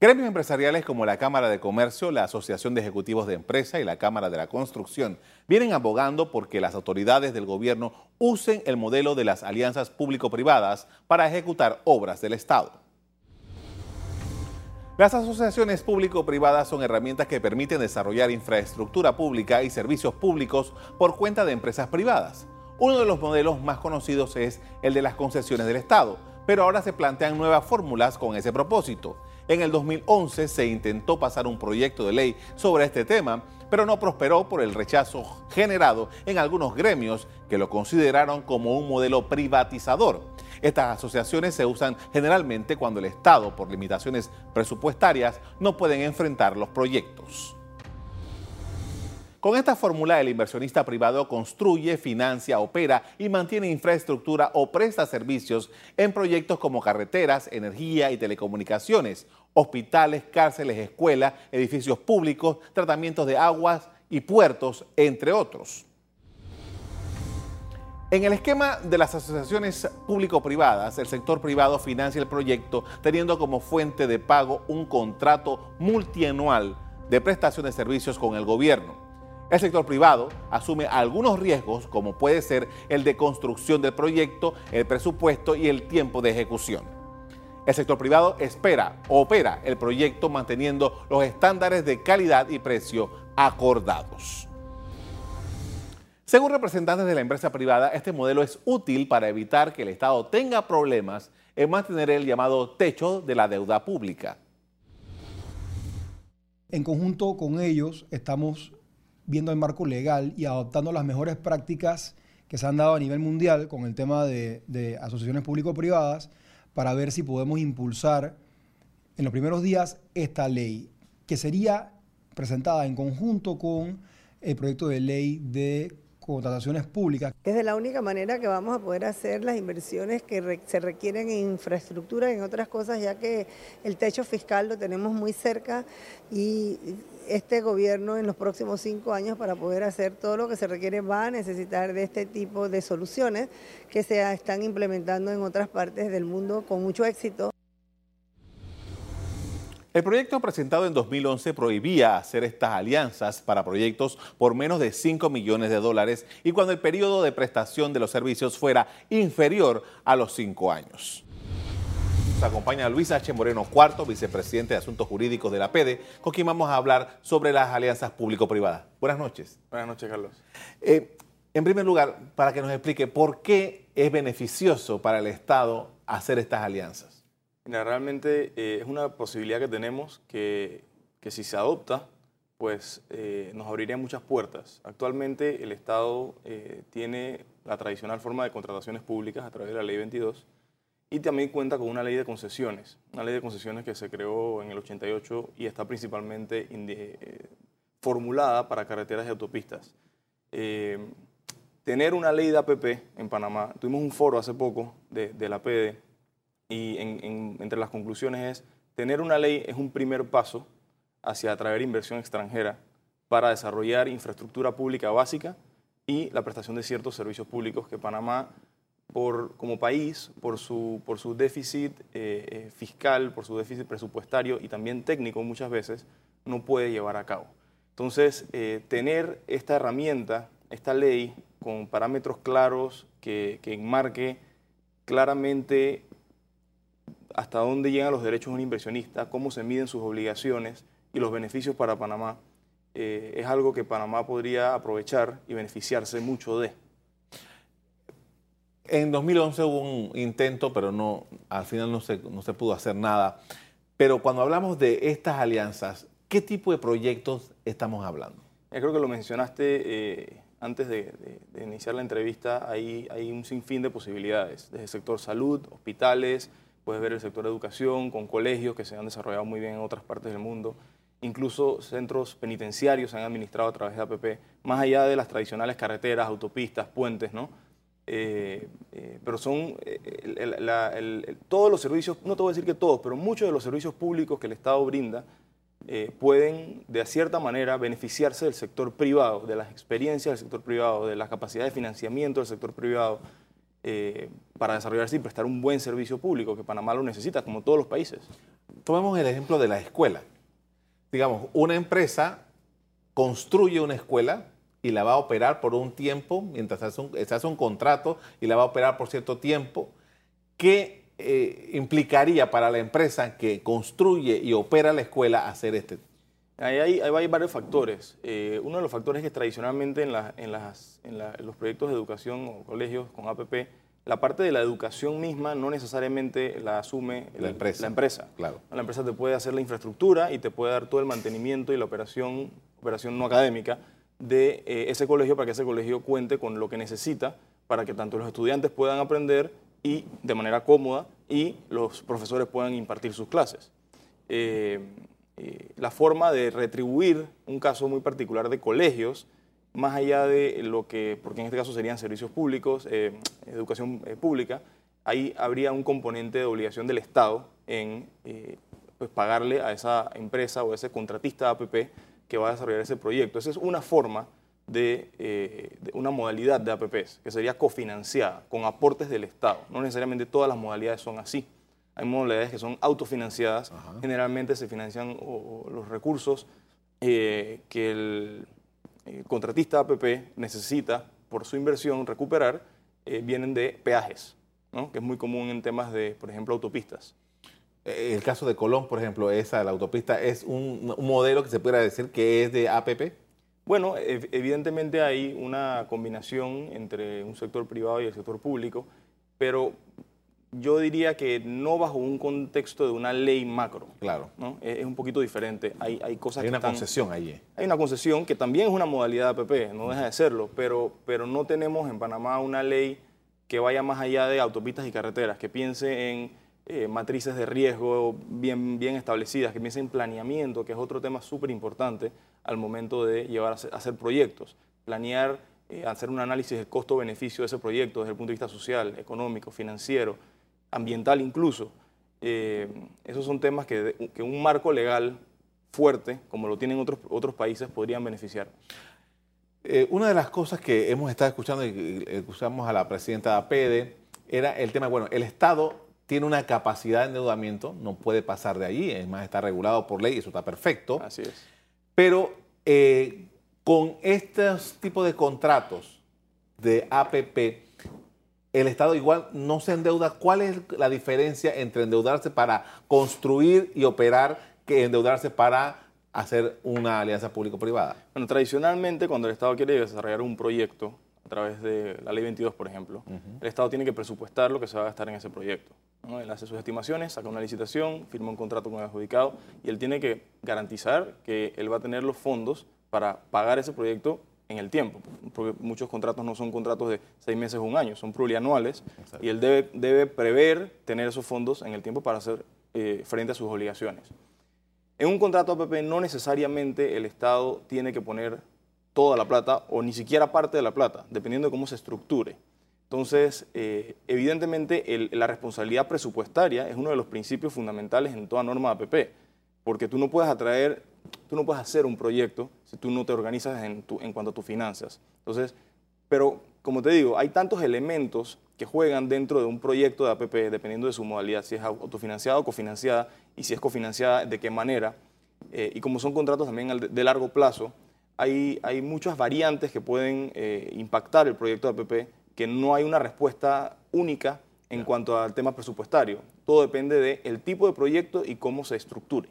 Gremios empresariales como la Cámara de Comercio, la Asociación de Ejecutivos de Empresa y la Cámara de la Construcción vienen abogando porque las autoridades del gobierno usen el modelo de las alianzas público-privadas para ejecutar obras del Estado. Las asociaciones público-privadas son herramientas que permiten desarrollar infraestructura pública y servicios públicos por cuenta de empresas privadas. Uno de los modelos más conocidos es el de las concesiones del Estado, pero ahora se plantean nuevas fórmulas con ese propósito. En el 2011 se intentó pasar un proyecto de ley sobre este tema, pero no prosperó por el rechazo generado en algunos gremios que lo consideraron como un modelo privatizador. Estas asociaciones se usan generalmente cuando el Estado, por limitaciones presupuestarias, no pueden enfrentar los proyectos. Con esta fórmula, el inversionista privado construye, financia, opera y mantiene infraestructura o presta servicios en proyectos como carreteras, energía y telecomunicaciones, hospitales, cárceles, escuelas, edificios públicos, tratamientos de aguas y puertos, entre otros. En el esquema de las asociaciones público-privadas, el sector privado financia el proyecto teniendo como fuente de pago un contrato multianual de prestación de servicios con el gobierno. El sector privado asume algunos riesgos, como puede ser el de construcción del proyecto, el presupuesto y el tiempo de ejecución. El sector privado espera opera el proyecto manteniendo los estándares de calidad y precio acordados. Según representantes de la empresa privada, este modelo es útil para evitar que el Estado tenga problemas en mantener el llamado techo de la deuda pública. En conjunto con ellos estamos viendo el marco legal y adoptando las mejores prácticas que se han dado a nivel mundial con el tema de, asociaciones público-privadas para ver si podemos impulsar en los primeros días esta ley, que sería presentada en conjunto con el proyecto de ley de contrataciones públicas. Es de la única manera que vamos a poder hacer las inversiones que se requieren en infraestructura y en otras cosas, ya que el techo fiscal lo tenemos muy cerca y este gobierno en los próximos cinco años para poder hacer todo lo que se requiere va a necesitar de este tipo de soluciones que se están implementando en otras partes del mundo con mucho éxito. El proyecto presentado en 2011 prohibía hacer estas alianzas para proyectos por menos de 5 millones de dólares y cuando el periodo de prestación de los servicios fuera inferior a los 5 años. Nos acompaña Luis H. Moreno IV, vicepresidente de Asuntos Jurídicos de la PEDE, con quien vamos a hablar sobre las alianzas público-privadas. Buenas noches. Buenas noches, Carlos. Eh, en primer lugar, para que nos explique por qué es beneficioso para el Estado hacer estas alianzas realmente eh, es una posibilidad que tenemos que, si se adopta, pues eh, nos abriría muchas puertas. Actualmente el Estado eh, tiene la tradicional forma de contrataciones públicas a través de la Ley 22 y también cuenta con una ley de concesiones, una ley de concesiones que se creó en el 88 y está principalmente formulada para carreteras y autopistas. tener una ley de APP en Panamá, tuvimos un foro hace poco de, de la PD y entre las conclusiones es, tener una ley es un primer paso hacia atraer inversión extranjera para desarrollar infraestructura pública básica y la prestación de ciertos servicios públicos que Panamá, por, como país, por su, por su déficit eh, eh, fiscal, por su déficit presupuestario y también técnico muchas veces, no puede llevar a cabo. Entonces, eh, tener esta herramienta, esta ley, con parámetros claros que, que enmarque claramente hasta dónde llegan los derechos de un inversionista, cómo se miden sus obligaciones y los beneficios para Panamá, eh, es algo que Panamá podría aprovechar y beneficiarse mucho de. En 2011 hubo un intento, pero no, al final no se, no se pudo hacer nada. Pero cuando hablamos de estas alianzas, ¿qué tipo de proyectos estamos hablando? Yo creo que lo mencionaste eh, antes de, de, iniciar la entrevista, hay, hay un sinfín de posibilidades, desde el sector salud, hospitales, Puedes ver el sector de educación con colegios que se han desarrollado muy bien en otras partes del mundo. Incluso centros penitenciarios se han administrado a través de APP, más allá de las tradicionales carreteras, autopistas, puentes, ¿no? Eh, eh, pero son eh, todos los servicios, no te voy a decir que todos, pero muchos de los servicios públicos que el Estado brinda pueden de cierta manera beneficiarse del sector privado, de las experiencias del sector privado, de la capacidad de financiamiento del sector privado, eh, para desarrollarse y prestar un buen servicio público, que Panamá lo necesita, como todos los países. tomemos el ejemplo de la escuela. Digamos, una empresa construye una escuela y la va a operar por un tiempo, mientras se hace un, contrato y la va a operar por cierto tiempo. ¿Qué eh, implicaría para la empresa que construye y opera la escuela hacer este? Ahí hay, hay varios factores. Eh, uno de los factores es que tradicionalmente en, la- en las- en la- los proyectos de educación o colegios con APP, la parte de la educación misma no necesariamente la asume el- La empresa. La empresa. Claro. La empresa te puede hacer la infraestructura y te puede dar todo el mantenimiento y la operación, operación no académica de eh, ese colegio para que ese colegio cuente con lo que necesita para que tanto los estudiantes puedan aprender y de manera cómoda y los profesores puedan impartir sus clases. Eh, eh, la forma de retribuir un caso muy particular de colegios, más allá de lo que, porque en este caso serían servicios públicos, eh, educación eh, pública, ahí habría un componente de obligación del Estado en pues pagarle a esa empresa o a ese contratista APP que va a desarrollar ese proyecto. Esa es una forma de, de una modalidad de APPs, que sería cofinanciada, con aportes del Estado. No necesariamente todas las modalidades son así. Hay modalidades que son autofinanciadas, generalmente se financian o- o los recursos eh, que el eh, contratista APP necesita por su inversión recuperar, eh, vienen de peajes, ¿no? que es muy común en temas de, por ejemplo, autopistas. Eh, El caso de Colón, por ejemplo, esa, la autopista, es un, un modelo que se pudiera decir que es de APP. Bueno, ev- evidentemente hay una combinación entre un sector privado y el sector público, pero yo diría que no bajo un contexto de una ley macro. Claro. ¿no? Es, es un poquito diferente. Hay, hay cosas Hay que una están- concesión allí. Hay una concesión que también es una modalidad de APP, no deja de serlo, pero, pero no tenemos en Panamá una ley que vaya más allá de autopistas y carreteras, que piense en eh, matrices de riesgo bien, bien establecidas, que piense en planeamiento, que es otro tema súper importante al momento de llevar a hacer, a hacer proyectos. Planear, eh, hacer un análisis del costo-beneficio de ese proyecto desde el punto de vista social, económico, financiero, ambiental incluso. Eh, esos son temas que, que un marco legal fuerte, como lo tienen otros, otros países, podrían beneficiar. Eh, una de las cosas que hemos estado escuchando y que escuchamos a la presidenta de APEDE era el tema, bueno, el Estado tiene una capacidad de endeudamiento, no puede pasar de allí, es más, está regulado por ley, eso está perfecto, Así es. pero eh, con estos tipos de contratos de APP, el Estado igual no se endeuda. ¿Cuál es la diferencia entre endeudarse para construir y operar que endeudarse para hacer una alianza público-privada? Bueno, tradicionalmente cuando el Estado quiere desarrollar un proyecto, a través de la Ley 22, por ejemplo, el Estado tiene que presupuestar lo que se va a gastar en ese proyecto. ¿no? Él hace sus estimaciones, saca una licitación, firma un contrato con el adjudicado y él tiene que garantizar que él va a tener los fondos para pagar ese proyecto en el tiempo, porque muchos contratos no son contratos de seis meses o un año, son plurianuales y él debe, debe prever tener esos fondos en el tiempo para hacer eh, frente a sus obligaciones. En un contrato APP no necesariamente el Estado tiene que poner toda la plata o ni siquiera parte de la plata, dependiendo de cómo se estructure. Entonces, eh, evidentemente, el- la responsabilidad presupuestaria es uno de los principios fundamentales en toda norma APP, porque tú no puedes atraer, tú no puedes hacer un proyecto si tú no te organizas en, tu- en cuanto a tus finanzas. Entonces, pero como te digo, hay tantos elementos que juegan dentro de un proyecto de APP, dependiendo de su modalidad, si es autofinanciada o cofinanciada, y si es cofinanciada, de qué manera. Eh, y como son contratos también de, largo plazo, hay, hay muchas variantes que pueden eh, impactar el proyecto de APP, que no hay una respuesta única en cuanto al tema presupuestario. Todo depende del tipo de proyecto y cómo se estructure.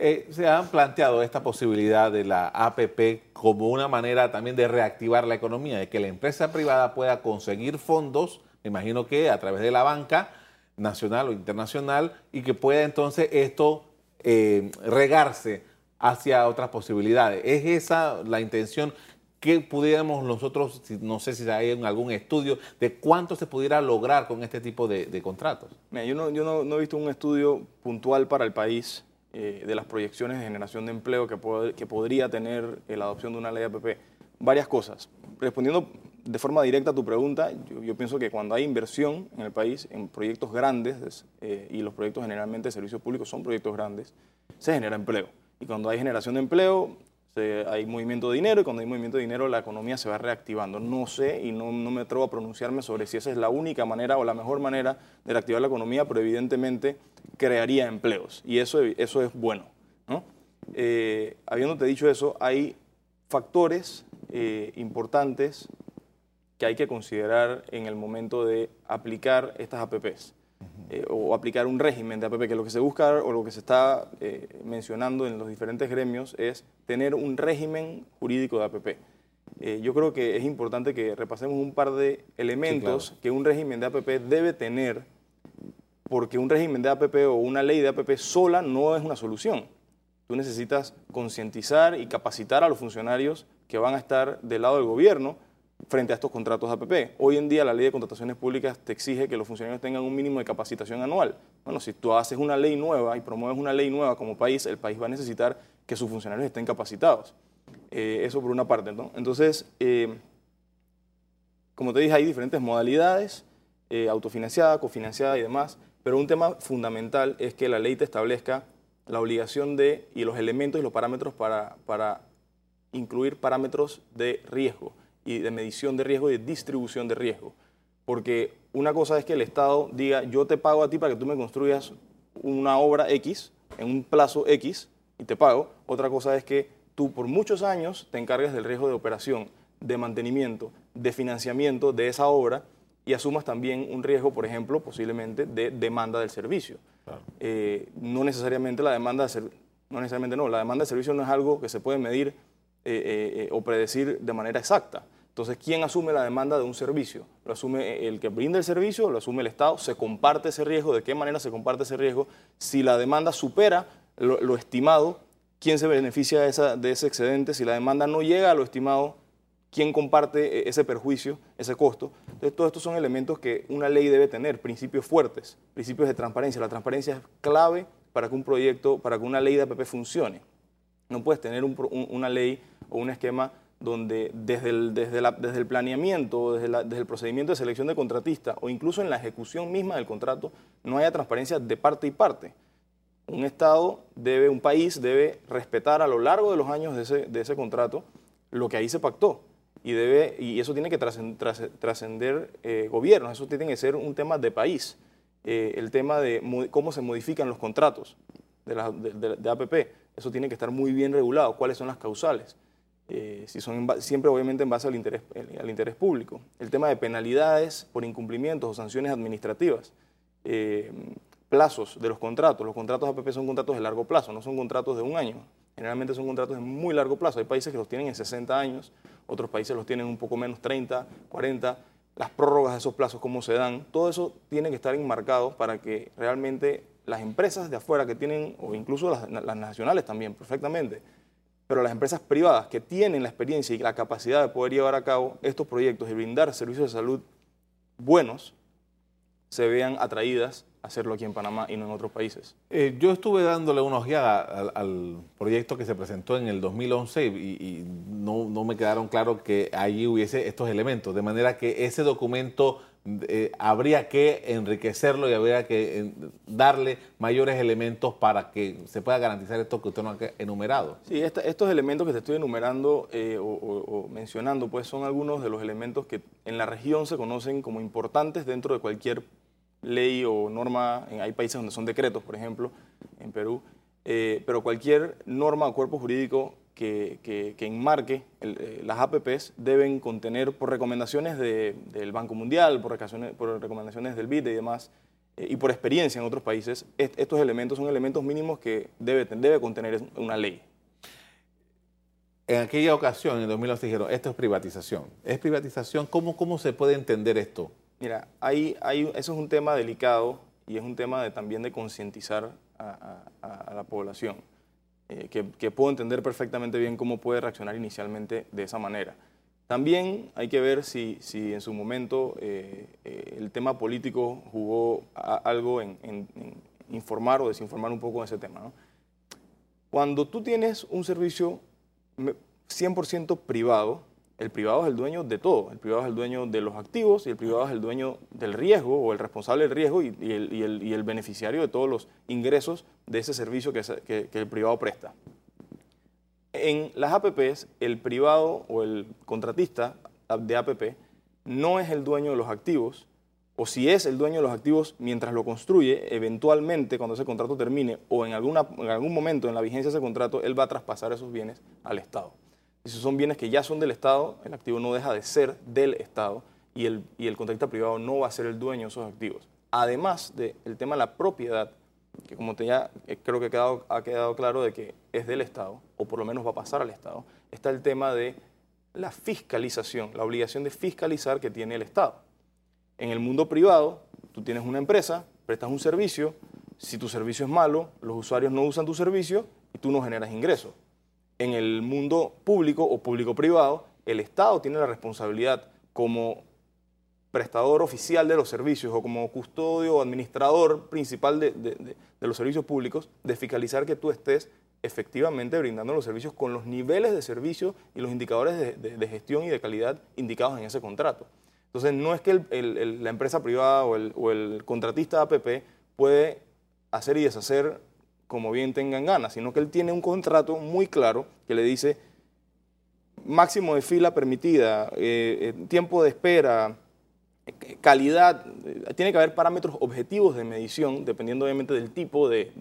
Eh, se han planteado esta posibilidad de la APP como una manera también de reactivar la economía, de que la empresa privada pueda conseguir fondos, me imagino que a través de la banca nacional o internacional, y que pueda entonces esto eh, regarse hacia otras posibilidades. ¿Es esa la intención que pudiéramos nosotros, no sé si hay algún estudio, de cuánto se pudiera lograr con este tipo de, contratos? Mira, yo no, yo no he visto un estudio puntual para el país eh, de las proyecciones de generación de empleo que, que podría tener eh, la adopción de una ley APP. Varias cosas. Respondiendo de forma directa a tu pregunta, yo, yo pienso que cuando hay inversión en el país en proyectos grandes, eh, y los proyectos generalmente de servicios públicos son proyectos grandes, se genera empleo. Y cuando hay generación de empleo, hay movimiento de dinero y cuando hay movimiento de dinero la economía se va reactivando. No sé y no, no, me atrevo a pronunciarme sobre si esa es la única manera o la mejor manera de reactivar la economía, pero evidentemente crearía empleos y eso, eso es bueno. ¿no? Eh, habiéndote dicho eso, hay factores eh, importantes que hay que considerar en el momento de aplicar estas APPs. Eh, o aplicar un régimen de APP, que lo que se busca o lo que se está eh, mencionando en los diferentes gremios es tener un régimen jurídico de APP. Eh, yo creo que es importante que repasemos un par de elementos que un régimen de APP debe tener, porque un régimen de APP o una ley de APP sola no es una solución. Tú necesitas concientizar y capacitar a los funcionarios que van a estar del lado del gobierno frente a estos contratos APP. Hoy en día la ley de contrataciones públicas te exige que los funcionarios tengan un mínimo de capacitación anual. Bueno, si tú haces una ley nueva y promueves una ley nueva como país, el país va a necesitar que sus funcionarios estén capacitados. Eh, eso por una parte. ¿no? Entonces, eh, como te dije, hay diferentes modalidades, eh, autofinanciada, cofinanciada y demás, pero un tema fundamental es que la ley te establezca la obligación de y los elementos y los parámetros para, para incluir parámetros de riesgo y de medición de riesgo y de distribución de riesgo. Porque una cosa es que el Estado diga, yo te pago a ti para que tú me construyas una obra X en un plazo X y te pago. Otra cosa es que tú por muchos años te encargues del riesgo de operación, de mantenimiento, de financiamiento de esa obra y asumas también un riesgo, por ejemplo, posiblemente de demanda del servicio. Eh, no necesariamente la demanda de no necesariamente no, la demanda de servicio no es algo que se puede medir eh, eh, o predecir de manera exacta. Entonces, ¿quién asume la demanda de un servicio? ¿Lo asume el que brinda el servicio? ¿Lo asume el Estado? ¿Se comparte ese riesgo? ¿De qué manera se comparte ese riesgo? Si la demanda supera lo, estimado, ¿quién se beneficia de, ese excedente? Si la demanda no llega a lo estimado, ¿quién comparte e, ese perjuicio, ese costo? Entonces, todos estos son elementos que una ley debe tener, principios fuertes, principios de transparencia. La transparencia es clave para que un proyecto, para que una ley de APP funcione. No puedes tener una ley o un esquema donde desde el, desde, desde el planeamiento, desde, desde, el procedimiento de selección de contratista o incluso en la ejecución misma del contrato, no haya transparencia de parte y parte. Un Estado debe, un país debe respetar a lo largo de los años de ese, de ese contrato lo que ahí se pactó. Y, debe, y eso tiene que trascender eh, gobiernos, eso tiene que ser un tema de país. Eh, el tema de cómo se modifican los contratos de, la, de APP, eso tiene que estar muy bien regulado, cuáles son las causales. Eh, si son siempre obviamente en base al interés, al interés público. El tema de penalidades por incumplimientos o sanciones administrativas. Eh, plazos de los contratos. Los contratos APP son contratos de largo plazo, no son contratos de un año. Generalmente son contratos de muy largo plazo. Hay países que los tienen en 60 años, otros países los tienen un poco menos, 30, 40. Las prórrogas de esos plazos, cómo se dan, todo eso tiene que estar enmarcado para que realmente las empresas de afuera que tienen, o incluso las nacionales también, perfectamente, pero las empresas privadas que tienen la experiencia y la capacidad de poder llevar a cabo estos proyectos y brindar servicios de salud buenos, se vean atraídas a hacerlo aquí en Panamá y no en otros países. Eh, yo estuve dándole una ojeada al, proyecto que se presentó en el 2011 y, y no, no, me quedaron claros que allí hubiese estos elementos, de manera que ese documento eh, habría que enriquecerlo y habría que eh, darle mayores elementos para que se pueda garantizar esto que usted nos ha enumerado. Sí, estos elementos que te estoy enumerando eh, o, mencionando, pues son algunos de los elementos que en la región se conocen como importantes dentro de cualquier ley o norma. Hay países donde son decretos, por ejemplo, en Perú, pero cualquier norma o cuerpo jurídico que, enmarque eh, las APPs deben contener por recomendaciones del Banco Mundial, por, por recomendaciones del BID y demás, eh, y por experiencia en otros países, estos elementos son elementos mínimos que debe, debe contener una ley. En aquella ocasión, en 2011, dijeron, esto es privatización. ¿Es privatización? ¿Cómo, cómo se puede entender esto? Mira, hay, hay, eso es un tema delicado y es un tema de, también de concientizar a la población. Eh, que, puedo entender perfectamente bien cómo puede reaccionar inicialmente de esa manera. También hay que ver si, si en su momento eh, eh, el tema político jugó algo en, informar o desinformar un poco de ese tema. Cuando tú tienes un servicio 100% privado, el privado es el dueño de todo. El privado es el dueño de los activos y el privado es el dueño del riesgo o el responsable del riesgo y, el, beneficiario de todos los ingresos de ese servicio que, el privado presta. En las APPs, el privado o el contratista de APP no es el dueño de los activos, o si es el dueño de los activos mientras lo construye, eventualmente cuando ese contrato termine o en, algún momento en la vigencia de ese contrato, él va a traspasar esos bienes al Estado. Si son bienes que ya son del Estado, el activo no deja de ser del Estado y el, y el contratista privado no va a ser el dueño de esos activos. Además del tema de la propiedad, que como te ya eh, creo que ha quedado, ha quedado claro de que es del Estado, o por lo menos va a pasar al Estado, está el tema de la fiscalización, la obligación de fiscalizar que tiene el Estado. En el mundo privado, tú tienes una empresa, prestas un servicio, si tu servicio es malo, los usuarios no usan tu servicio y tú no generas ingresos. En el mundo público o público-privado, el Estado tiene la responsabilidad como prestador oficial de los servicios o como custodio o administrador principal de, los servicios públicos de fiscalizar que tú estés efectivamente brindando los servicios con los niveles de servicio y los indicadores de, gestión y de calidad indicados en ese contrato. Entonces, no es que la empresa privada o el, contratista APP puede hacer y deshacer como bien tengan ganas, sino que él tiene un contrato muy claro que le dice máximo de fila permitida, eh, eh, tiempo de espera, calidad, eh, tiene que haber parámetros objetivos de medición, dependiendo obviamente del tipo de,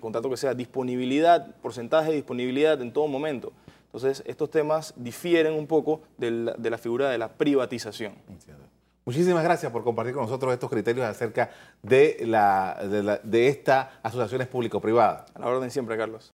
contrato que sea, disponibilidad, porcentaje de disponibilidad en todo momento. Entonces, estos temas difieren un poco de la, figura de la privatización. Muchísimas gracias por compartir con nosotros estos criterios acerca de, la, de, de estas asociaciones público-privadas. A la orden siempre, Carlos.